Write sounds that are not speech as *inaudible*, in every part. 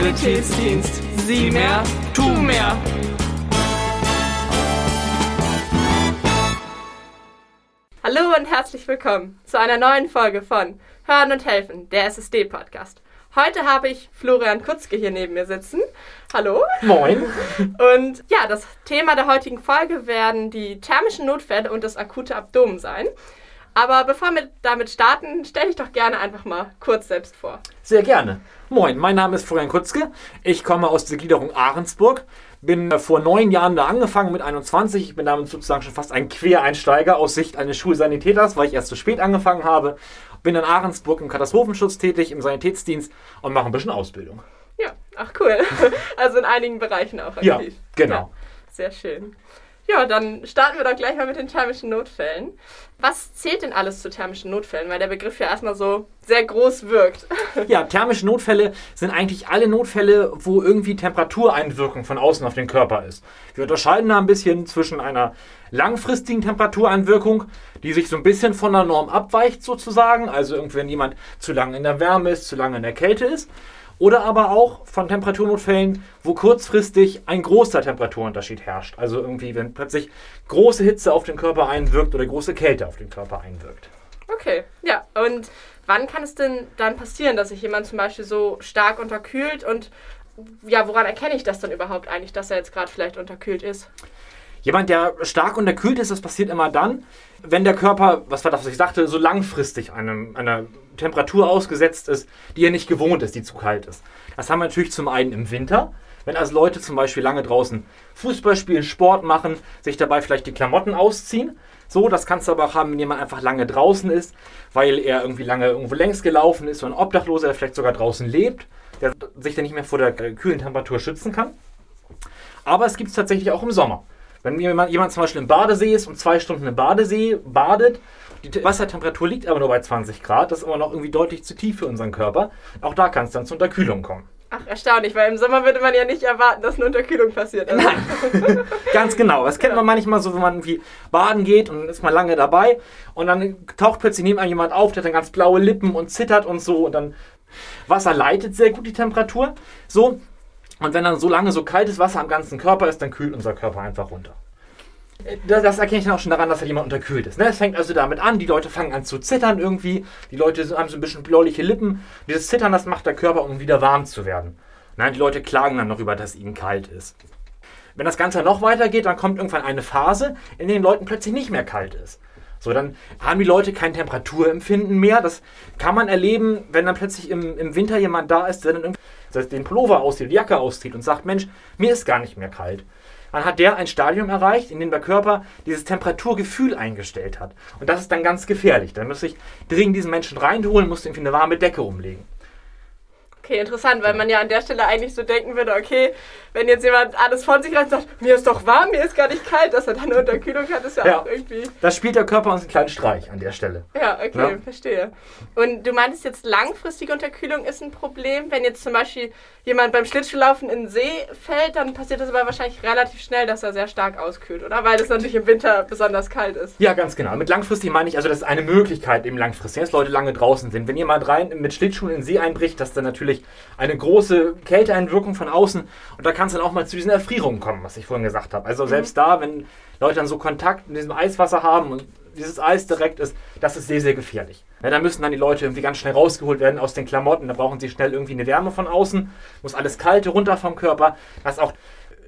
Sanitätsdienst. Sieh mehr, tu mehr. Hallo und herzlich willkommen zu einer neuen Folge von Hören und Helfen, der SSD-Podcast. Heute habe ich Florian Kutzke hier neben mir sitzen. Hallo. Moin. Und ja, das Thema der heutigen Folge werden die thermischen Notfälle und das akute Abdomen sein. Aber bevor wir damit starten, stell dich doch gerne einfach mal kurz selbst vor. Sehr gerne. Moin, mein Name ist Florian Kutzke. Ich komme aus der Gliederung Ahrensburg. Bin äh, vor neun Jahren da angefangen mit 21. Ich bin damit sozusagen schon fast ein Quereinsteiger aus Sicht eines Schulsanitäters, weil ich erst zu spät angefangen habe. Bin in Ahrensburg im Katastrophenschutz tätig, im Sanitätsdienst und mache ein bisschen Ausbildung. Ja, ach cool. *laughs* Also in einigen Bereichen auch aktiv. Ja, genau. Ja, sehr schön. Ja, dann starten wir doch gleich mal mit den thermischen Notfällen. Was zählt denn alles zu thermischen Notfällen? Weil der Begriff ja erstmal so sehr groß wirkt. *laughs* Ja, thermische Notfälle sind eigentlich alle Notfälle, wo irgendwie Temperatureinwirkung von außen auf den Körper ist. Wir unterscheiden da ein bisschen zwischen einer langfristigen Temperatureinwirkung, die sich so ein bisschen von der Norm abweicht sozusagen, also irgendwie wenn jemand zu lange in der Wärme ist, zu lange in der Kälte ist, oder aber auch von Temperaturnotfällen, wo kurzfristig ein großer Temperaturunterschied herrscht. Also irgendwie, wenn plötzlich große Hitze auf den Körper einwirkt oder große Kälte auf den Körper einwirkt. Okay, ja. Und wann kann es denn dann passieren, dass sich jemand zum Beispiel so stark unterkühlt und ja, woran erkenne ich das dann überhaupt eigentlich, dass er jetzt gerade vielleicht unterkühlt ist? Jemand, der stark unterkühlt ist, das passiert immer dann, wenn der Körper, was war das, was ich sagte, so langfristig einem, einer Temperatur ausgesetzt ist, die er nicht gewohnt ist, die zu kalt ist. Das haben wir natürlich zum einen im Winter, wenn also Leute zum Beispiel lange draußen Fußball spielen, Sport machen, sich dabei vielleicht die Klamotten ausziehen. So, das kannst du aber auch haben, wenn jemand einfach lange draußen ist, weil er irgendwie lange irgendwo längs gelaufen ist, so ein Obdachloser, der vielleicht sogar draußen lebt, der sich dann nicht mehr vor der kühlen Temperatur schützen kann. Aber es gibt es tatsächlich auch im Sommer. Wenn jemand, jemand zum Beispiel im Badesee ist und zwei Stunden im Badesee badet, die Wassertemperatur liegt aber nur bei 20 Grad, das ist aber noch irgendwie deutlich zu tief für unseren Körper. Auch da kann es dann zur Unterkühlung kommen. Ach, erstaunlich, weil im Sommer würde man ja nicht erwarten, dass eine Unterkühlung passiert. Also Nein, *laughs* ganz genau. Das kennt man manchmal so, wenn man irgendwie baden geht und ist mal lange dabei und dann taucht plötzlich neben einem jemand auf, der hat dann ganz blaue Lippen und zittert und so und dann Wasser leitet sehr gut die Temperatur. So, und wenn dann so lange so kaltes Wasser am ganzen Körper ist, dann kühlt unser Körper einfach runter. Das, das erkenne ich dann auch schon daran, dass da jemand unterkühlt ist. Ne? Es fängt also damit an, die Leute fangen an zu zittern irgendwie, die Leute haben so ein bisschen bläuliche Lippen. Dieses Zittern, das macht der Körper, um wieder warm zu werden. Ne? Die Leute klagen dann noch über, dass ihnen kalt ist. Wenn das Ganze noch weitergeht, dann kommt irgendwann eine Phase, in der den Leuten plötzlich nicht mehr kalt ist. So, dann haben die Leute kein Temperaturempfinden mehr. Das kann man erleben, wenn dann plötzlich im, im Winter jemand da ist, der dann irgendwie den Pullover auszieht, die Jacke auszieht und sagt, Mensch, mir ist gar nicht mehr kalt. Dann hat der ein Stadium erreicht, in dem der Körper dieses Temperaturgefühl eingestellt hat. Und das ist dann ganz gefährlich. Dann muss ich dringend diesen Menschen reinholen, muss irgendwie eine warme Decke umlegen. Okay, interessant, weil man ja an der Stelle eigentlich so denken würde, okay, wenn jetzt jemand alles von sich reißt und sagt, mir ist doch warm, mir ist gar nicht kalt, dass er dann eine Unterkühlung hat, ist ja, Ja. auch irgendwie. Das spielt der Körper uns einen kleinen Streich an der Stelle. Ja, okay, Ja. verstehe. Und du meintest jetzt, langfristige Unterkühlung ist ein Problem. Wenn jetzt zum Beispiel jemand beim Schlittschuhlaufen in den See fällt, dann passiert das aber wahrscheinlich relativ schnell, dass er sehr stark auskühlt, oder? Weil es natürlich im Winter besonders kalt ist. Ja, ganz genau. Mit langfristig meine ich, also das ist eine Möglichkeit eben langfristig, dass Leute lange draußen sind. Wenn jemand rein mit Schlittschuhen in den See einbricht, das ist dann natürlich eine große Kälteeinwirkung von außen und da kann es dann auch mal zu diesen Erfrierungen kommen, was ich vorhin gesagt habe. Also selbst da, wenn Leute dann so Kontakt mit diesem Eiswasser haben und dieses Eis direkt ist, das ist sehr, sehr gefährlich. Ja, da müssen dann die Leute irgendwie ganz schnell rausgeholt werden aus den Klamotten, da brauchen sie schnell irgendwie eine Wärme von außen, muss alles Kalte runter vom Körper, dass auch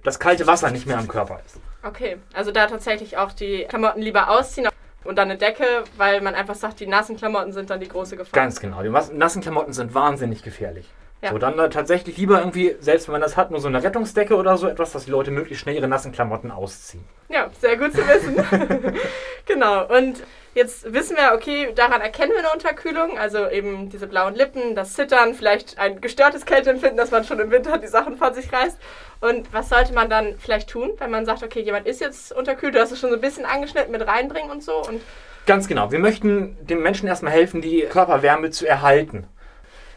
das kalte Wasser nicht mehr am Körper ist. Okay, also da tatsächlich auch die Klamotten lieber ausziehen und dann eine Decke, weil man einfach sagt, die nassen Klamotten sind dann die große Gefahr. Ganz genau. Die nassen Klamotten sind wahnsinnig gefährlich. Ja. So, dann äh, tatsächlich lieber irgendwie, selbst wenn man das hat, nur so eine Rettungsdecke oder so etwas, dass die Leute möglichst schnell ihre nassen Klamotten ausziehen. Ja, sehr gut zu wissen. *laughs* genau. Und jetzt wissen wir, okay, daran erkennen wir eine Unterkühlung, also eben diese blauen Lippen, das Zittern, vielleicht ein gestörtes Kälteempfinden, dass man schon im Winter die Sachen von sich reißt. Und was sollte man dann vielleicht tun, wenn man sagt, okay, jemand ist jetzt unterkühlt, du hast es schon so ein bisschen angeschnitten mit reinbringen und so und Ganz genau. Wir möchten dem Menschen erstmal helfen, die Körperwärme zu erhalten.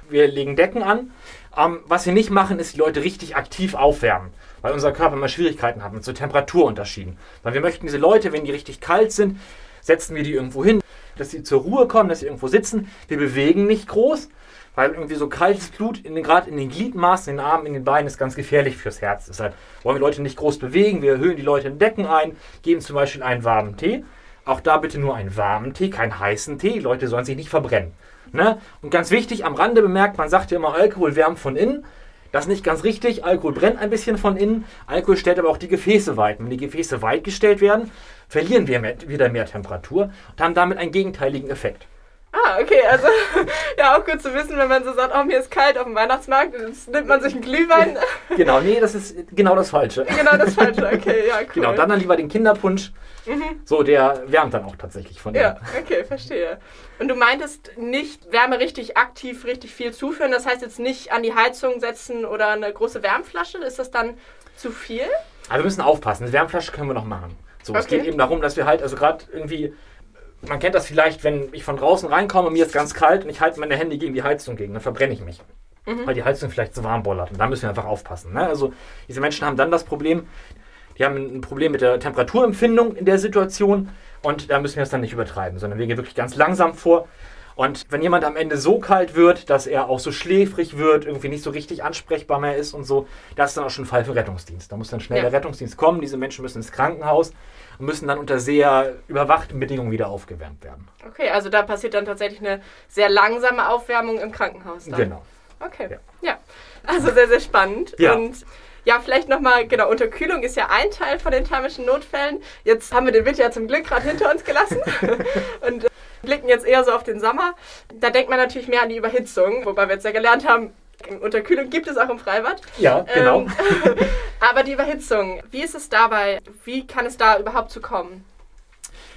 Wir legen Decken an. Ähm, was wir nicht machen, ist die Leute richtig aktiv aufwärmen, weil unser Körper immer Schwierigkeiten hat mit so Temperaturunterschieden. Weil wir möchten diese Leute, wenn die richtig kalt sind, setzen wir die irgendwo hin, dass sie zur Ruhe kommen, dass sie irgendwo sitzen. Wir bewegen nicht groß, weil irgendwie so kaltes Blut, in den, gerade in den Gliedmaßen, in den Armen, in den Beinen, ist ganz gefährlich fürs Herz. Deshalb wollen wir Leute nicht groß bewegen. Wir erhöhen die Leute in Decken ein, geben zum Beispiel einen warmen Tee. Auch da bitte nur einen warmen Tee, keinen heißen Tee. Die Leute sollen sich nicht verbrennen. Ne? Und ganz wichtig, am Rande bemerkt, man sagt ja immer, Alkohol wärmt von innen. Das ist nicht ganz richtig. Alkohol brennt ein bisschen von innen. Alkohol stellt aber auch die Gefäße weit. Wenn die Gefäße weit gestellt werden, verlieren wir mehr, wieder mehr Temperatur und haben damit einen gegenteiligen Effekt. Ah, okay, also *laughs* ja, auch gut zu wissen, wenn man so sagt, oh, mir ist kalt auf dem Weihnachtsmarkt, jetzt nimmt man sich einen Glühwein. *laughs* Genau, nee, das ist genau das Falsche. *laughs* genau das Falsche, okay, ja, cool. Genau, dann dann lieber den Kinderpunsch. Mhm. So, der wärmt dann auch tatsächlich von Ja, okay, verstehe. Und du meintest nicht Wärme richtig aktiv, richtig viel zuführen, das heißt jetzt nicht an die Heizung setzen oder eine große Wärmflasche, ist das dann zu viel? Aber wir müssen aufpassen, eine Wärmflasche können wir noch machen. So, okay. es geht eben darum, dass wir halt, also gerade irgendwie man kennt das vielleicht, wenn ich von draußen reinkomme, mir ist ganz kalt und ich halte meine Hände gegen die Heizung gegen, dann verbrenne ich mich. Mhm. Weil die Heizung vielleicht zu warm bollert. Und da müssen wir einfach aufpassen. Ne? Also diese Menschen haben dann das Problem, die haben ein Problem mit der Temperaturempfindung in der Situation und da müssen wir es dann nicht übertreiben, sondern wir gehen wirklich ganz langsam vor. Und wenn jemand am Ende so kalt wird, dass er auch so schläfrig wird, irgendwie nicht so richtig ansprechbar mehr ist und so, das ist dann auch schon ein Fall für Rettungsdienst. Da muss dann schnell ja. der Rettungsdienst kommen, diese Menschen müssen ins Krankenhaus und müssen dann unter sehr überwachten Bedingungen wieder aufgewärmt werden. Okay, also da passiert dann tatsächlich eine sehr langsame Aufwärmung im Krankenhaus. Dann. Genau. Okay, ja. ja. Also sehr, sehr spannend. Ja. Und ja, vielleicht nochmal, genau, Unterkühlung ist ja ein Teil von den thermischen Notfällen. Jetzt haben wir den Winter ja zum Glück gerade hinter uns gelassen *laughs* und blicken jetzt eher so auf den Sommer. Da denkt man natürlich mehr an die Überhitzung, wobei wir jetzt ja gelernt haben, Unterkühlung gibt es auch im Freibad. Ja, genau. Ähm, *laughs* aber die Überhitzung, wie ist es dabei? Wie kann es da überhaupt zu kommen?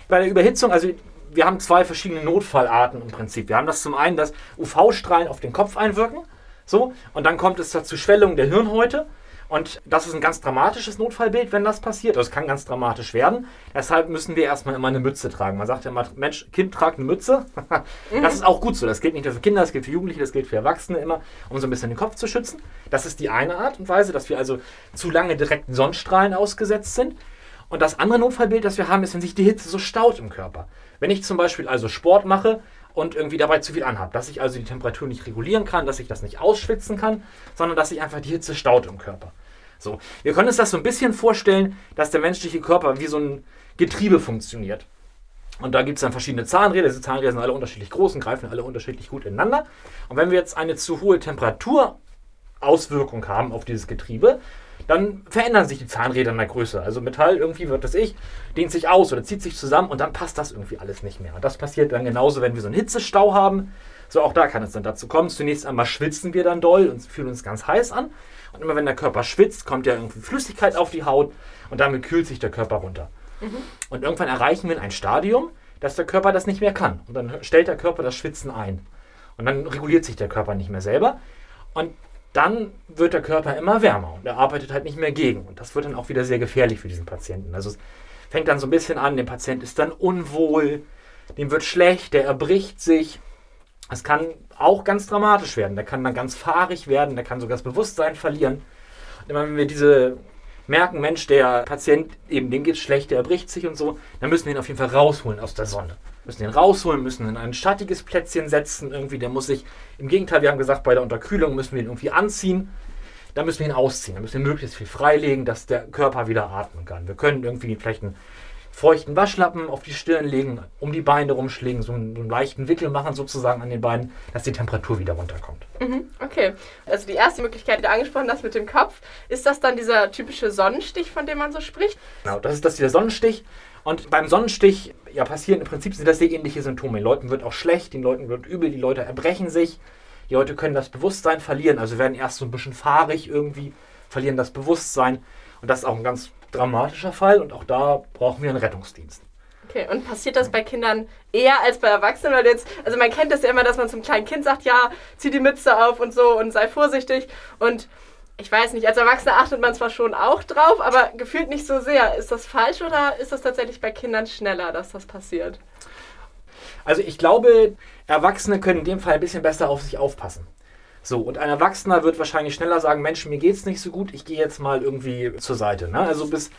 Bei der Überhitzung, also wir haben zwei verschiedene Notfallarten im Prinzip. Wir haben das zum einen, dass UV-Strahlen auf den Kopf einwirken. So, und dann kommt es zur Schwellung der Hirnhäute. Und das ist ein ganz dramatisches Notfallbild, wenn das passiert. Das kann ganz dramatisch werden. Deshalb müssen wir erstmal immer eine Mütze tragen. Man sagt ja immer, Mensch, Kind tragt eine Mütze. das ist auch gut so. Das gilt nicht nur für Kinder, das gilt für Jugendliche, das gilt für Erwachsene immer, um so ein bisschen den Kopf zu schützen. Das ist die eine Art und Weise, dass wir also zu lange direkten Sonnenstrahlen ausgesetzt sind. Und das andere Notfallbild, das wir haben, ist, wenn sich die Hitze so staut im Körper. Wenn ich zum Beispiel also Sport mache und irgendwie dabei zu viel anhabe, dass ich also die Temperatur nicht regulieren kann, dass ich das nicht ausschwitzen kann, sondern dass sich einfach die Hitze staut im Körper. So, wir können uns das so ein bisschen vorstellen, dass der menschliche Körper wie so ein Getriebe funktioniert. Und da gibt es dann verschiedene Zahnräder. Diese Zahnräder sind alle unterschiedlich groß und greifen alle unterschiedlich gut ineinander. Und wenn wir jetzt eine zu hohe Temperaturauswirkung haben auf dieses Getriebe, dann verändern sich die Zahnräder in der Größe. Also Metall irgendwie wird das ich, dehnt sich aus oder zieht sich zusammen und dann passt das irgendwie alles nicht mehr. Und das passiert dann genauso, wenn wir so einen Hitzestau haben. So auch da kann es dann dazu kommen. Zunächst einmal schwitzen wir dann doll und fühlen uns ganz heiß an. Und immer wenn der Körper schwitzt, kommt ja irgendwie Flüssigkeit auf die Haut und damit kühlt sich der Körper runter. Mhm. Und irgendwann erreichen wir ein Stadium, dass der Körper das nicht mehr kann. Und dann stellt der Körper das Schwitzen ein. Und dann reguliert sich der Körper nicht mehr selber. Und dann wird der Körper immer wärmer und er arbeitet halt nicht mehr gegen. Und das wird dann auch wieder sehr gefährlich für diesen Patienten. Also es fängt dann so ein bisschen an, der Patient ist dann unwohl, dem wird schlecht, der erbricht sich. Es kann auch ganz dramatisch werden. Der kann dann ganz fahrig werden, der kann sogar das Bewusstsein verlieren. Und immer wenn wir diese merken, Mensch, der Patient, eben dem geht es schlecht, der erbricht sich und so, dann müssen wir ihn auf jeden Fall rausholen aus der Sonne. Müssen ihn rausholen, müssen ihn in ein schattiges Plätzchen setzen, irgendwie, der muss sich, im Gegenteil, wir haben gesagt, bei der Unterkühlung müssen wir ihn irgendwie anziehen, dann müssen wir ihn ausziehen, dann müssen wir möglichst viel freilegen, dass der Körper wieder atmen kann. Wir können irgendwie vielleicht einen feuchten Waschlappen auf die Stirn legen, um die Beine rumschlägen, so einen, so einen, leichten Wickel machen sozusagen an den Beinen, dass die Temperatur wieder runterkommt. Mhm, okay. Also die erste Möglichkeit, die du angesprochen hast mit dem Kopf, ist das dann dieser typische Sonnenstich, von dem man so spricht? Genau, das ist das dieser Sonnenstich. Und beim Sonnenstich ja, passieren im Prinzip sind das sehr ähnliche Symptome. Den Leuten wird auch schlecht, den Leuten wird übel, die Leute erbrechen sich, die Leute können das Bewusstsein verlieren, also werden erst so ein bisschen fahrig irgendwie, verlieren das Bewusstsein. Und das ist auch ein ganz dramatischer Fall und auch da brauchen wir einen Rettungsdienst. Okay, und passiert das bei Kindern eher als bei Erwachsenen? Weil jetzt, also man kennt das ja immer, dass man zum kleinen Kind sagt, ja, zieh die Mütze auf und so und sei vorsichtig. Und ich weiß nicht, als Erwachsener achtet man zwar schon auch drauf, aber gefühlt nicht so sehr. Ist das falsch oder ist das tatsächlich bei Kindern schneller, dass das passiert? Also ich glaube, Erwachsene können in dem Fall ein bisschen besser auf sich aufpassen. So, und ein Erwachsener wird wahrscheinlich schneller sagen, Mensch, mir geht's nicht so gut, ich gehe jetzt mal irgendwie zur Seite. Ne? Also bis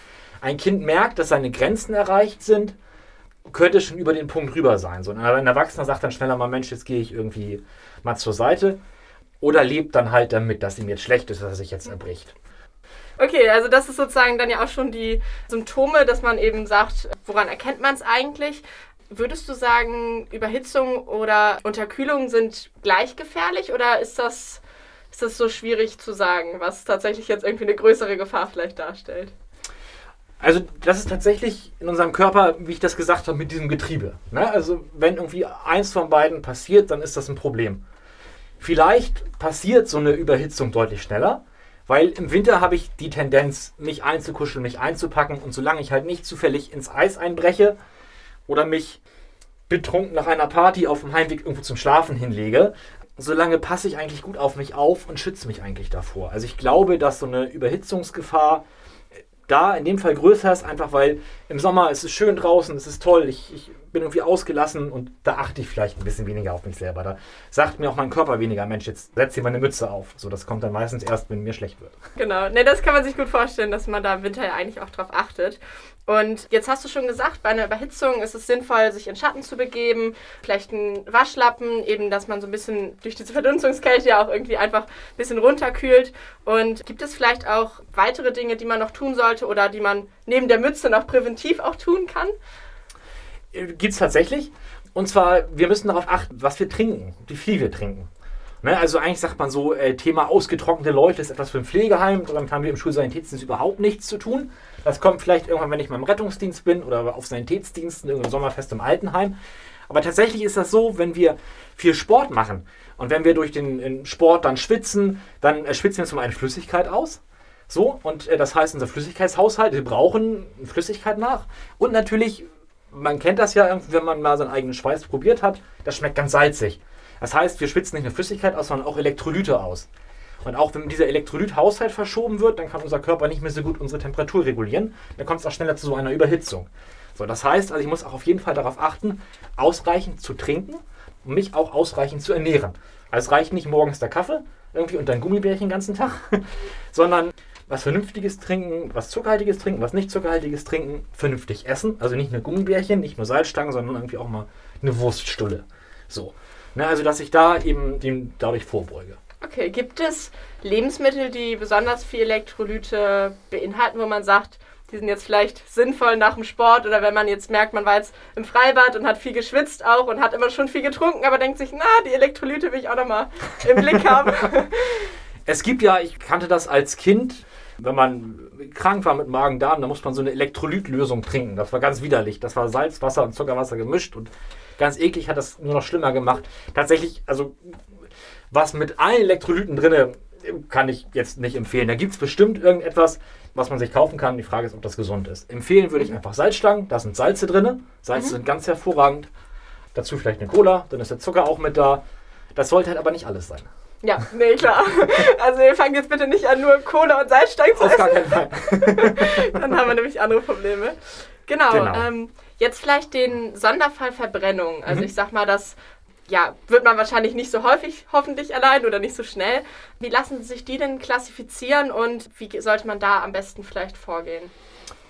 ein Kind merkt, dass seine Grenzen erreicht sind, könnte schon über den Punkt rüber sein. So, ein Erwachsener sagt dann schneller mal, Mensch, jetzt gehe ich irgendwie mal zur Seite. Oder lebt dann halt damit, dass ihm jetzt schlecht ist, dass er sich jetzt erbricht. Okay, also das ist sozusagen dann ja auch schon die Symptome, dass man eben sagt, woran erkennt man es eigentlich? Würdest du sagen, Überhitzung oder Unterkühlung sind gleich gefährlich oder ist das, ist das so schwierig zu sagen, was tatsächlich jetzt irgendwie eine größere Gefahr vielleicht darstellt? Also das ist tatsächlich in unserem Körper, wie ich das gesagt habe, mit diesem Getriebe. Ne? Also wenn irgendwie eins von beiden passiert, dann ist das ein Problem. Vielleicht passiert so eine Überhitzung deutlich schneller, weil im Winter habe ich die Tendenz, mich einzukuscheln, mich einzupacken und solange ich halt nicht zufällig ins Eis einbreche oder mich betrunken nach einer Party auf dem Heimweg irgendwo zum Schlafen hinlege, solange passe ich eigentlich gut auf mich auf und schütze mich eigentlich davor. Also ich glaube, dass so eine Überhitzungsgefahr da in dem Fall größer ist, einfach weil im Sommer es ist schön draußen, es ist toll, ich, ich bin irgendwie ausgelassen und da achte ich vielleicht ein bisschen weniger auf mich selber. Da sagt mir auch mein Körper weniger, Mensch, jetzt setz dir mal eine Mütze auf. So, das kommt dann meistens erst, wenn mir schlecht wird. Genau, ne, das kann man sich gut vorstellen, dass man da im Winter ja eigentlich auch drauf achtet. Und jetzt hast du schon gesagt, bei einer Überhitzung ist es sinnvoll, sich in Schatten zu begeben, vielleicht einen Waschlappen, eben, dass man so ein bisschen durch diese Verdunstungskälte ja auch irgendwie einfach ein bisschen runterkühlt. Und gibt es vielleicht auch weitere Dinge, die man noch tun sollte oder die man neben der Mütze noch präventiv auch tun kann? Gibt es tatsächlich. Und zwar, wir müssen darauf achten, was wir trinken, wie viel wir trinken. Ne, also eigentlich sagt man so, äh, Thema ausgetrocknete Leute ist etwas für ein Pflegeheim. Damit haben wir im Schulsanitätsdienst überhaupt nichts zu tun. Das kommt vielleicht irgendwann, wenn ich mal im Rettungsdienst bin oder auf Sanitätsdiensten, irgendein Sommerfest im Altenheim. Aber tatsächlich ist das so, wenn wir viel Sport machen und wenn wir durch den Sport dann schwitzen, dann äh, schwitzen wir zum einen Flüssigkeit aus. So, und äh, das heißt, unser Flüssigkeitshaushalt, wir brauchen Flüssigkeit nach. Und natürlich man kennt das ja, wenn man mal seinen eigenen Schweiß probiert hat, das schmeckt ganz salzig. Das heißt, wir schwitzen nicht nur Flüssigkeit aus, sondern auch Elektrolyte aus. Und auch wenn dieser Elektrolythaushalt verschoben wird, dann kann unser Körper nicht mehr so gut unsere Temperatur regulieren. Dann kommt es auch schneller zu so einer Überhitzung. So, das heißt, also ich muss auch auf jeden Fall darauf achten, ausreichend zu trinken und mich auch ausreichend zu ernähren. Also es reicht nicht morgens der Kaffee irgendwie und dein Gummibärchen den ganzen Tag, *laughs* sondern was Vernünftiges trinken, was Zuckerhaltiges trinken, was nicht Zuckerhaltiges trinken, vernünftig essen. Also nicht nur Gummibärchen, nicht nur Salzstangen, sondern irgendwie auch mal eine Wurststulle. So. Ne, also, dass ich da eben dem dadurch vorbeuge. Okay, gibt es Lebensmittel, die besonders viel Elektrolyte beinhalten, wo man sagt, die sind jetzt vielleicht sinnvoll nach dem Sport oder wenn man jetzt merkt, man war jetzt im Freibad und hat viel geschwitzt auch und hat immer schon viel getrunken, aber denkt sich, na, die Elektrolyte will ich auch nochmal im Blick haben. *laughs* Es gibt ja, ich kannte das als Kind, wenn man krank war mit Magen-Darm, dann muss man so eine Elektrolytlösung trinken. Das war ganz widerlich. Das war Salz, Wasser und Zuckerwasser gemischt und ganz eklig hat das nur noch schlimmer gemacht. Tatsächlich, also was mit allen Elektrolyten drin, kann ich jetzt nicht empfehlen. Da gibt es bestimmt irgendetwas, was man sich kaufen kann. Die Frage ist, ob das gesund ist. Empfehlen würde ich einfach Salzstangen. Da sind Salze drin. Salze mhm. sind ganz hervorragend. Dazu vielleicht eine Cola, dann ist der Zucker auch mit da. Das sollte halt aber nicht alles sein. Ja, nee, klar. *laughs* Also wir fangen jetzt bitte nicht an, nur Cola und Salzstangen zu essen. Auf gar keinen Fall. *laughs* Dann haben wir nämlich andere Probleme. Genau. genau. Ähm, jetzt vielleicht den Sonderfall Verbrennung. Also mhm. ich sag mal, das ja, wird man wahrscheinlich nicht so häufig hoffentlich allein oder nicht so schnell. Wie lassen sich die denn klassifizieren und wie sollte man da am besten vielleicht vorgehen?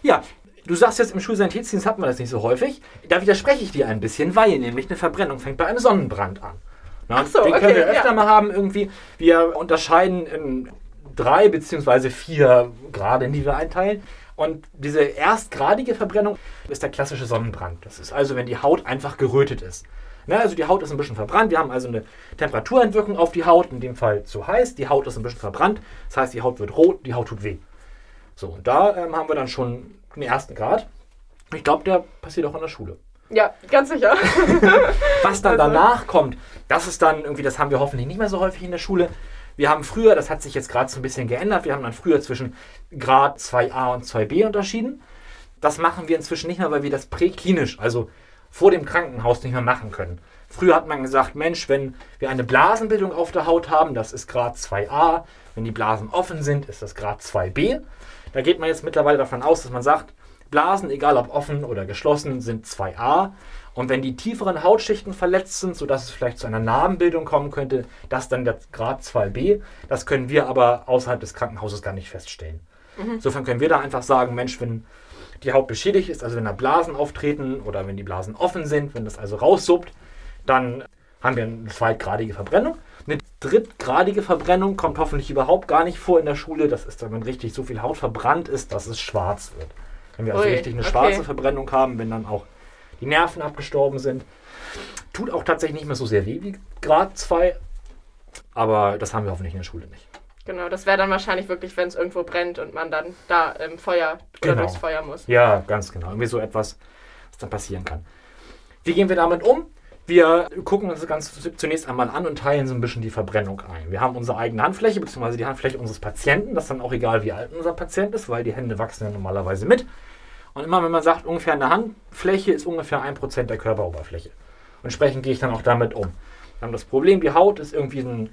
Ja, Du sagst jetzt, im Schulsanitätsdienst hat man das nicht so häufig. Da widerspreche ich dir ein bisschen, weil nämlich eine Verbrennung fängt bei einem Sonnenbrand an. Na, so, den können wir öfter ja. mal haben irgendwie. Wir unterscheiden in drei beziehungsweise vier Grade, in die wir einteilen. Und diese erstgradige Verbrennung ist der klassische Sonnenbrand. Das ist also, wenn die Haut einfach gerötet ist. Na, also die Haut ist ein bisschen verbrannt. Wir haben also eine Temperaturentwirkung auf die Haut, in dem Fall zu heiß. Die Haut ist ein bisschen verbrannt. Das heißt, die Haut wird rot, die Haut tut weh. So, und da ähm, haben wir dann schon den ersten Grad. Ich glaube, der passiert auch in der Schule. Ja, ganz sicher. *laughs* Was dann also. danach kommt, das ist dann irgendwie, das haben wir hoffentlich nicht mehr so häufig in der Schule. Wir haben früher, das hat sich jetzt gerade so ein bisschen geändert, wir haben dann früher zwischen Grad 2a und 2b unterschieden. Das machen wir inzwischen nicht mehr, weil wir das präklinisch, also vor dem Krankenhaus nicht mehr machen können. Früher hat man gesagt, Mensch, wenn wir eine Blasenbildung auf der Haut haben, das ist Grad 2a. Wenn die Blasen offen sind, ist das Grad 2b. Da geht man jetzt mittlerweile davon aus, dass man sagt, Blasen, egal ob offen oder geschlossen, sind 2a. Und wenn die tieferen Hautschichten verletzt sind, sodass es vielleicht zu einer Narbenbildung kommen könnte, das dann der Grad 2b. Das können wir aber außerhalb des Krankenhauses gar nicht feststellen. Mhm. Insofern können wir da einfach sagen, Mensch, wenn die Haut beschädigt ist, also wenn da Blasen auftreten oder wenn die Blasen offen sind, wenn das also raussuppt, dann haben wir eine zweitgradige Verbrennung. Eine drittgradige Verbrennung kommt hoffentlich überhaupt gar nicht vor in der Schule. Das ist dann, wenn richtig so viel Haut verbrannt ist, dass es schwarz wird. Wenn wir also Ui, richtig eine okay. schwarze Verbrennung haben, wenn dann auch die Nerven abgestorben sind. Tut auch tatsächlich nicht mehr so sehr weh wie Grad 2, aber das haben wir hoffentlich in der Schule nicht. Genau, das wäre dann wahrscheinlich wirklich, wenn es irgendwo brennt und man dann da im Feuer oder Genau. durchs Feuer muss. Ja, ganz genau. Irgendwie so etwas, was dann passieren kann. Wie gehen wir damit um? Wir gucken uns das Ganze zunächst einmal an und teilen so ein bisschen die Verbrennung ein. Wir haben unsere eigene Handfläche, beziehungsweise die Handfläche unseres Patienten. Das ist dann auch egal, wie alt unser Patient ist, weil die Hände wachsen ja normalerweise mit. Und immer wenn man sagt, ungefähr eine Handfläche ist ungefähr 1% der Körperoberfläche. Und entsprechend gehe ich dann auch damit um. Wir haben das Problem, die Haut ist irgendwie ein,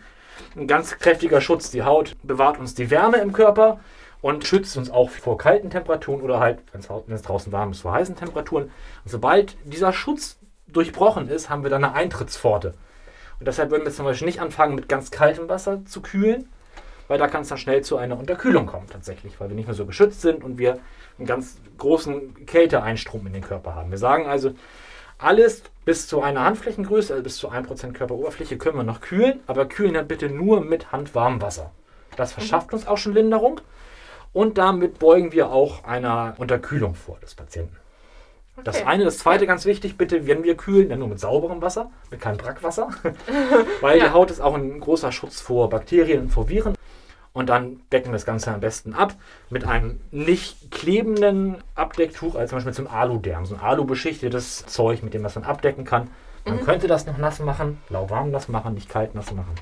ein ganz kräftiger Schutz. Die Haut bewahrt uns die Wärme im Körper und schützt uns auch vor kalten Temperaturen oder halt, wenn es, draußen warm ist, vor heißen Temperaturen. Und sobald dieser Schutz durchbrochen ist, haben wir dann eine Eintrittspforte. Und deshalb würden wir zum Beispiel nicht anfangen, mit ganz kaltem Wasser zu kühlen, weil da kann es dann schnell zu einer Unterkühlung kommen tatsächlich, weil wir nicht mehr so geschützt sind und wir einen ganz großen Kälteeinstrom in den Körper haben. Wir sagen also, alles bis zu einer Handflächengröße, also bis zu 1% Körperoberfläche können wir noch kühlen, aber kühlen dann bitte nur mit handwarmem Wasser. Das verschafft uns auch schon Linderung und damit beugen wir auch einer Unterkühlung vor des Patienten. Das Okay. eine, das zweite ganz wichtig, bitte, wenn wir kühlen, dann nur mit sauberem Wasser, mit keinem Brackwasser, *laughs* weil Ja. die Haut ist auch ein großer Schutz vor Bakterien und vor Viren. Und dann decken wir das Ganze am besten ab mit einem nicht klebenden Abdecktuch, also zum Beispiel zum Aluderm, so ein alubeschichtetes Zeug, mit dem man es dann abdecken kann. Man könnte das noch nass machen, lauwarm nass machen, nicht kalt nass machen.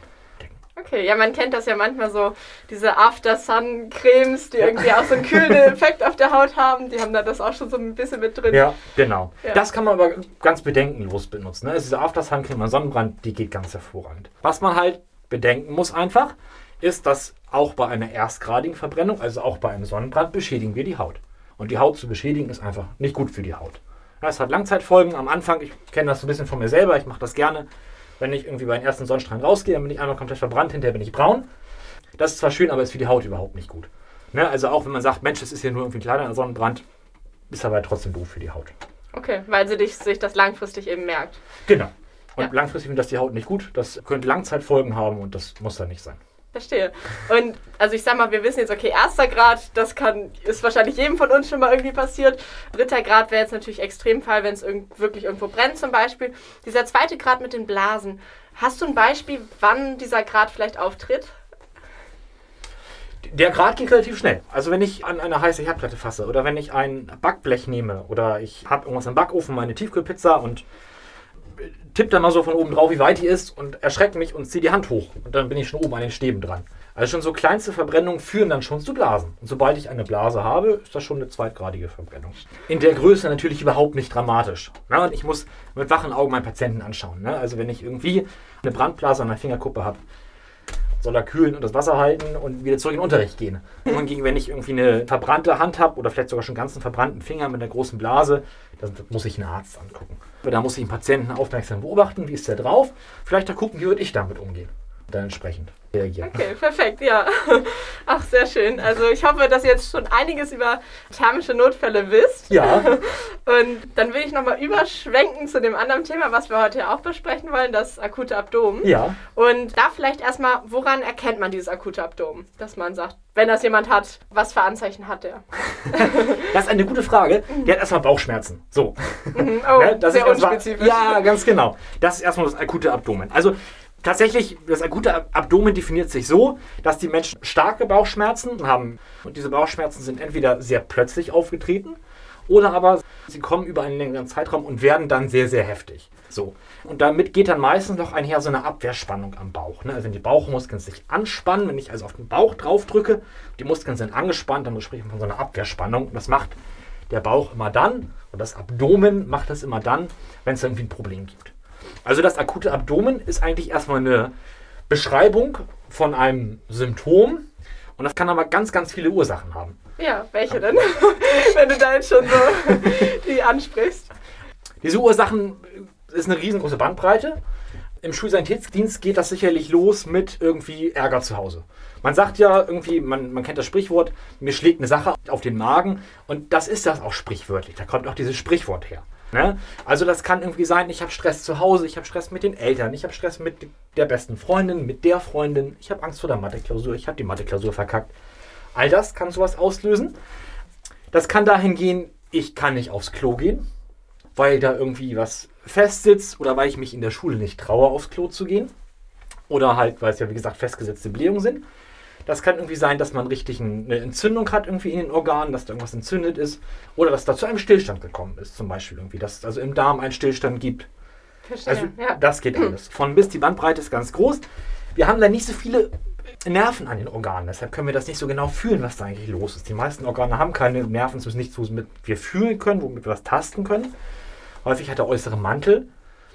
Okay, ja, man kennt das ja manchmal so, diese After-Sun-Cremes, die irgendwie auch so einen kühlenden *laughs* Effekt auf der Haut haben. Die haben da das auch schon so ein bisschen mit drin. Ja, genau. Ja. Das kann man aber ganz bedenkenlos benutzen. Ne? Also diese After-Sun-Creme an Sonnenbrand, die geht ganz hervorragend. Was man halt bedenken muss einfach, ist, dass auch bei einer erstgradigen Verbrennung, also auch bei einem Sonnenbrand, beschädigen wir die Haut. Und die Haut zu beschädigen ist einfach nicht gut für die Haut. Das hat Langzeitfolgen am Anfang. Ich kenne das so ein bisschen von mir selber. Ich mache das gerne. Wenn ich irgendwie bei den ersten Sonnenstrahlen rausgehe, dann bin ich einmal komplett verbrannt, hinterher bin ich braun. Das ist zwar schön, aber ist für die Haut überhaupt nicht gut. Ne? Also auch wenn man sagt, Mensch, das ist ja nur irgendwie ein kleiner Sonnenbrand, ist aber trotzdem doof für die Haut. Okay, weil sie dich, sich das langfristig eben merkt. Genau. Und Ja. langfristig findet das die Haut nicht gut. Das könnte Langzeitfolgen haben und das muss dann nicht sein. Verstehe. Und also ich sag mal, wir wissen jetzt, okay, erster Grad, das kann, ist wahrscheinlich jedem von uns schon mal irgendwie passiert. Dritter Grad wäre jetzt natürlich Extremfall, wenn es irgend, wirklich irgendwo brennt zum Beispiel. Dieser zweite Grad mit den Blasen. Hast du ein Beispiel, wann dieser Grad vielleicht auftritt? Der Grad geht relativ schnell. Also wenn ich an eine heiße Herdplatte fasse oder wenn ich ein Backblech nehme oder ich habe irgendwas im Backofen, meine Tiefkühlpizza und tippe dann mal so von oben drauf, wie weit die ist und erschrecke mich und ziehe die Hand hoch. Und dann bin ich schon oben an den Stäben dran. Also schon so kleinste Verbrennungen führen dann schon zu Blasen. Und sobald ich eine Blase habe, ist das schon eine zweitgradige Verbrennung. In der Größe natürlich überhaupt nicht dramatisch. Und ich muss mit wachen Augen meinen Patienten anschauen. Ne? Also wenn ich irgendwie eine Brandblase an der Fingerkuppe habe, soll er kühlen und das Wasser halten und wieder zurück in den Unterricht gehen. Und hingegen, wenn ich irgendwie eine verbrannte Hand habe oder vielleicht sogar schon ganz einen verbrannten Finger mit einer großen Blase, das muss ich einen Arzt angucken. Da muss ich den Patienten aufmerksam beobachten, wie ist der drauf. Vielleicht da gucken, wie würde ich damit umgehen. Dann entsprechend reagieren. Okay, perfekt, ja. *laughs* Ach, sehr schön. Also ich hoffe, dass ihr jetzt schon einiges über thermische Notfälle wisst. Ja, *laughs* Und dann will ich nochmal überschwenken zu dem anderen Thema, was wir heute auch besprechen wollen, das akute Abdomen. ja. Und da vielleicht erstmal, woran erkennt man dieses akute Abdomen? Dass man sagt, wenn das jemand hat, was für Anzeichen hat der? *laughs* Das ist eine gute Frage. Der hat erstmal Bauchschmerzen. So. Mhm, Oh, Ne, das sehr ist unspezifisch. Ja, ganz genau. Das ist erstmal das akute Abdomen. Also tatsächlich, das akute Ab- Abdomen definiert sich so, dass die Menschen starke Bauchschmerzen haben. Und diese Bauchschmerzen sind entweder sehr plötzlich aufgetreten oder aber sie kommen über einen längeren Zeitraum und werden dann sehr, sehr heftig. So. Und damit geht dann meistens noch einher so eine Abwehrspannung am Bauch. Ne? Also wenn die Bauchmuskeln sich anspannen, wenn ich also auf den Bauch drauf drücke, die Muskeln sind angespannt, dann spricht man von so einer Abwehrspannung. Und das macht der Bauch immer dann und das Abdomen macht das immer dann, wenn es irgendwie ein Problem gibt. Also das akute Abdomen ist eigentlich erstmal eine Beschreibung von einem Symptom und das kann aber ganz, ganz viele Ursachen haben. Ja, welche denn? *laughs* wenn du da jetzt schon so *laughs* die ansprichst. Diese Ursachen ist eine riesengroße Bandbreite. Im Schulsanitätsdienst geht das sicherlich los mit irgendwie Ärger zu Hause. Man sagt ja irgendwie, man, man kennt das Sprichwort, mir schlägt eine Sache auf den Magen und das ist das auch sprichwörtlich. Da kommt auch dieses Sprichwort her. Ne? Also das kann irgendwie sein, ich habe Stress zu Hause, ich habe Stress mit den Eltern, ich habe Stress mit der besten Freundin, mit der Freundin, ich habe Angst vor der Mathe-Klausur, ich habe die Mathe-Klausur verkackt. All das kann sowas auslösen. Das kann dahin gehen, ich kann nicht aufs Klo gehen, weil da irgendwie was festsitzt oder weil ich mich in der Schule nicht traue, aufs Klo zu gehen. Oder halt, weil es ja wie gesagt festgesetzte Blähungen sind. Das kann irgendwie sein, dass man richtig eine Entzündung hat irgendwie in den Organen, dass da irgendwas entzündet ist oder dass da zu einem Stillstand gekommen ist, zum Beispiel irgendwie, dass es also im Darm einen Stillstand gibt. Verstehe. Also ja. das geht alles. Von bis die Bandbreite ist ganz groß. Wir haben da nicht so viele Nerven an den Organen, deshalb können wir das nicht so genau fühlen, was da eigentlich los ist. Die meisten Organe haben keine Nerven, es ist nichts, womit wir fühlen können, womit wir was tasten können. Häufig hat der äußere Mantel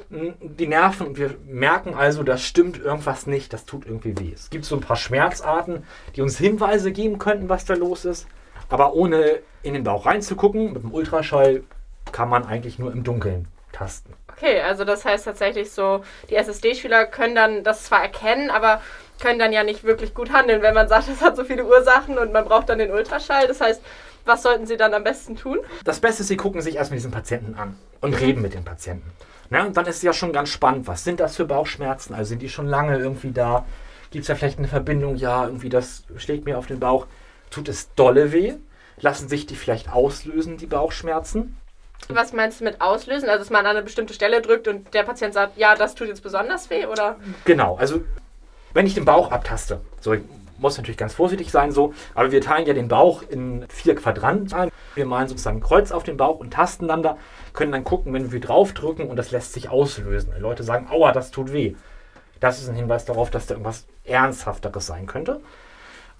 die Nerven und wir merken also, das stimmt irgendwas nicht, das tut irgendwie weh. Es gibt so ein paar Schmerzarten, die uns Hinweise geben könnten, was da los ist. Aber ohne in den Bauch reinzugucken, mit dem Ultraschall kann man eigentlich nur im Dunkeln tasten. Okay, also das heißt tatsächlich so, die SSD-Schüler können dann das zwar erkennen, aber können dann ja nicht wirklich gut handeln, wenn man sagt, es hat so viele Ursachen und man braucht dann den Ultraschall. Das heißt, was sollten sie dann am besten tun? Das Beste ist, Sie gucken sich erstmal diesen Patienten an und reden mit dem Patienten. Na, und dann ist es ja schon ganz spannend, was sind das für Bauchschmerzen? Also sind die schon lange irgendwie da? Gibt es da vielleicht eine Verbindung? Ja, irgendwie das schlägt mir auf den Bauch. Tut es dolle weh? Lassen sich die vielleicht auslösen, die Bauchschmerzen? Was meinst du mit auslösen? Also, dass man an eine bestimmte Stelle drückt und der Patient sagt, ja, das tut jetzt besonders weh, oder? Genau, also wenn ich den Bauch abtaste, so muss natürlich ganz vorsichtig sein, so, aber wir teilen ja den Bauch in vier Quadranten ein. Wir malen sozusagen ein Kreuz auf den Bauch und tasten dann da, können dann gucken, wenn wir draufdrücken und das lässt sich auslösen. Die Leute sagen, aua, das tut weh. Das ist ein Hinweis darauf, dass da irgendwas Ernsthafteres sein könnte.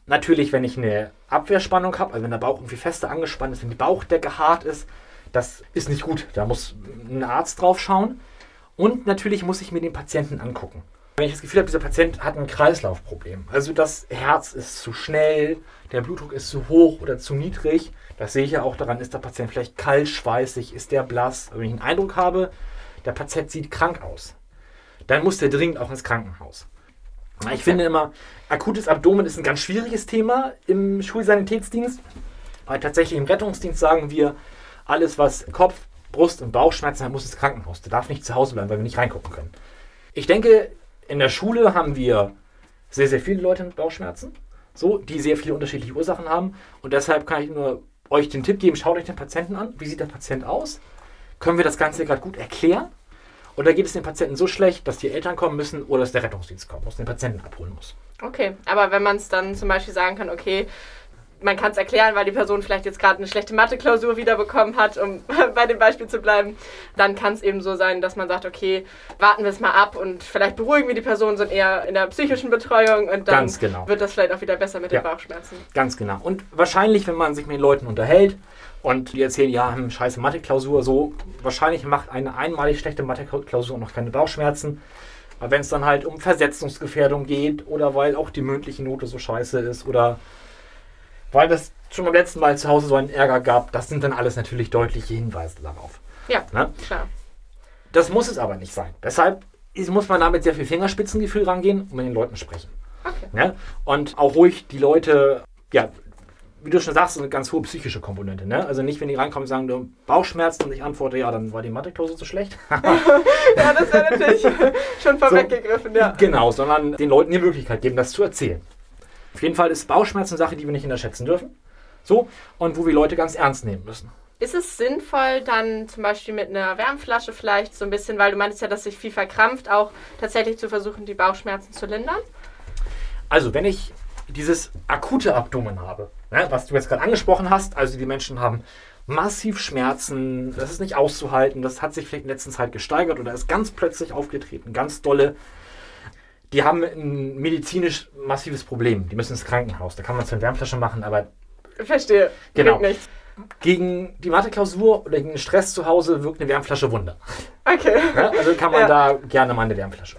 Natürlich, wenn ich eine Abwehrspannung habe, also wenn der Bauch irgendwie fester angespannt ist, wenn die Bauchdecke hart ist, das ist nicht gut. Da muss ein Arzt drauf schauen. Und natürlich muss ich mir den Patienten angucken. Wenn ich das Gefühl habe, dieser Patient hat ein Kreislaufproblem, also das Herz ist zu schnell, der Blutdruck ist zu hoch oder zu niedrig, das sehe ich ja auch daran, ist der Patient vielleicht kalt, schweißig, ist der blass. Wenn ich einen Eindruck habe, der Patient sieht krank aus, dann muss der dringend auch ins Krankenhaus. Ich finde immer, akutes Abdomen ist ein ganz schwieriges Thema im Schulsanitätsdienst. Weil tatsächlich im Rettungsdienst sagen wir, alles was Kopf, Brust und Bauchschmerzen hat, muss ins Krankenhaus. Der darf nicht zu Hause bleiben, weil wir nicht reingucken können. Ich denke, in der Schule haben wir sehr, sehr viele Leute mit Bauchschmerzen, so, die sehr viele unterschiedliche Ursachen haben. Und deshalb kann ich nur euch den Tipp geben, schaut euch den Patienten an. Wie sieht der Patient aus? Können wir das Ganze gerade gut erklären? Oder geht es dem Patienten so schlecht, dass die Eltern kommen müssen oder dass der Rettungsdienst kommen muss, den Patienten abholen muss? Okay, aber wenn man es dann zum Beispiel sagen kann, okay, man kann es erklären, weil die Person vielleicht jetzt gerade eine schlechte Mathe-Klausur wiederbekommen hat, um *laughs* bei dem Beispiel zu bleiben, dann kann es eben so sein, dass man sagt, okay, warten wir es mal ab und vielleicht beruhigen wir die Person, sind eher in der psychischen Betreuung und dann Ganz genau. wird das vielleicht auch wieder besser mit Ja. den Bauchschmerzen. Ganz genau. Und wahrscheinlich, wenn man sich mit den Leuten unterhält und die erzählen, ja, haben scheiße Mathe-Klausur, so, wahrscheinlich macht eine einmalig schlechte Mathe-Klausur noch keine Bauchschmerzen. Aber wenn es dann halt um Versetzungsgefährdung geht oder weil auch die mündliche Note so scheiße ist oder weil das schon beim letzten Mal zu Hause so einen Ärger gab, das sind dann alles natürlich deutliche Hinweise darauf. Ja, Ne? klar. Das muss es aber nicht sein. Deshalb muss man da mit sehr viel Fingerspitzengefühl rangehen und mit den Leuten sprechen. Okay. Ne? Und auch ruhig die Leute, ja, wie du schon sagst, eine ganz hohe psychische Komponente. Ne? Also nicht, wenn die reinkommen und sagen, du Bauchschmerzen und ich antworte, ja, dann war die Mathe-Klausur so schlecht. *laughs* Ja, das wäre natürlich *laughs* schon vorweggegriffen, ja. Genau, sondern den Leuten die Möglichkeit geben, das zu erzählen. Auf jeden Fall ist Bauchschmerzen eine Sache, die wir nicht unterschätzen dürfen. So, und wo wir Leute ganz ernst nehmen müssen. Ist es sinnvoll, dann zum Beispiel mit einer Wärmflasche vielleicht so ein bisschen, weil du meinst ja, dass sich viel verkrampft, auch tatsächlich zu versuchen, die Bauchschmerzen zu lindern? Also, wenn ich dieses akute Abdomen habe, ne, was du jetzt gerade angesprochen hast, also die Menschen haben massiv Schmerzen, das ist nicht auszuhalten, das hat sich vielleicht in der letzten Zeit gesteigert oder ist ganz plötzlich aufgetreten, ganz dolle. Die haben ein medizinisch massives Problem. Die müssen ins Krankenhaus. Da kann man zwar eine Wärmflasche machen, aber Verstehe. Genau. Nichts. gegen die Mathe-Klausur oder gegen den Stress zu Hause wirkt eine Wärmflasche Wunder. Okay. Ja, also kann man Ja. da gerne mal eine Wärmflasche.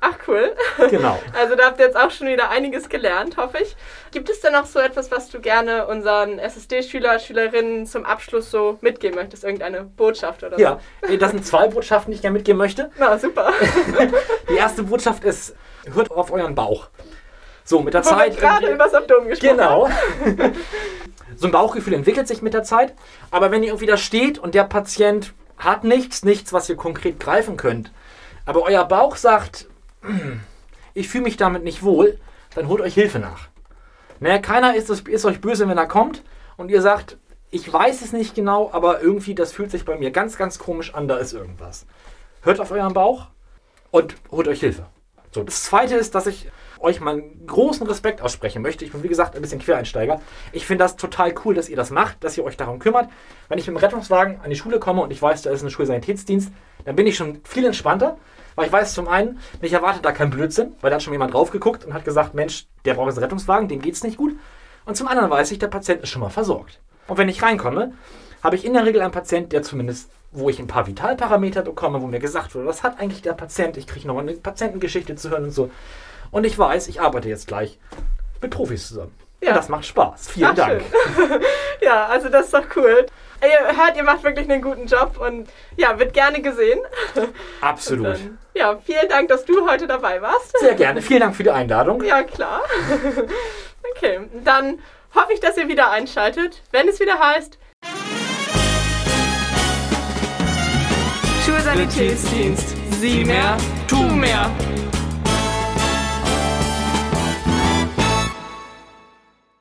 Ach cool. Genau. *laughs* Also da habt ihr jetzt auch schon wieder einiges gelernt, hoffe ich. Gibt es denn noch so etwas, was du gerne unseren SSD-Schüler, Schülerinnen zum Abschluss so mitgeben möchtest? Irgendeine Botschaft oder Ja, so? das sind zwei Botschaften, die ich gerne mitgeben möchte. *laughs* Na, super. *laughs* Die erste Botschaft ist, hört auf euren Bauch. So, mit der Wo Zeit. gerade über das Abdomen gesprochen. Genau. so ein Bauchgefühl entwickelt sich mit der Zeit. Aber wenn ihr irgendwie da steht und der Patient hat nichts, nichts, was ihr konkret greifen könnt, aber euer Bauch sagt, "Hm, ich fühle mich damit nicht wohl, dann holt euch Hilfe nach. Naja, keiner ist, ist euch böse, wenn er kommt und ihr sagt, ich weiß es nicht genau, aber irgendwie, das fühlt sich bei mir ganz, ganz komisch an, da ist irgendwas. Hört auf euren Bauch und holt euch Hilfe. So, das zweite ist, dass ich euch meinen großen Respekt aussprechen möchte. Ich bin, wie gesagt, ein bisschen Quereinsteiger. Ich finde das total cool, dass ihr das macht, dass ihr euch darum kümmert. Wenn ich mit dem Rettungswagen an die Schule komme und ich weiß, da ist ein Schulsanitätsdienst, dann bin ich schon viel entspannter, weil ich weiß zum einen, mich erwartet da kein Blödsinn, weil da hat schon jemand drauf geguckt und hat gesagt, Mensch, der braucht jetzt einen Rettungswagen, dem geht's nicht gut. Und zum anderen weiß ich, der Patient ist schon mal versorgt. Und wenn ich reinkomme, habe ich in der Regel einen Patient, der zumindest, wo ich ein paar Vitalparameter bekomme, wo mir gesagt wurde, was hat eigentlich der Patient? Ich kriege nochmal eine Patientengeschichte zu hören und so. Und ich weiß, ich arbeite jetzt gleich mit Profis zusammen. Ja. Und das macht Spaß. Vielen Ach, Dank. *laughs* ja, also das ist doch cool. Ihr hört, ihr macht wirklich einen guten Job und ja, wird gerne gesehen. Absolut. Dann, ja, vielen Dank, dass du heute dabei warst. Sehr gerne. Vielen Dank für die Einladung. Ja, klar. *laughs* okay, dann hoffe ich, dass ihr wieder einschaltet, wenn es wieder heißt Schulsanitätsdienst. Sieh mehr, tu mehr.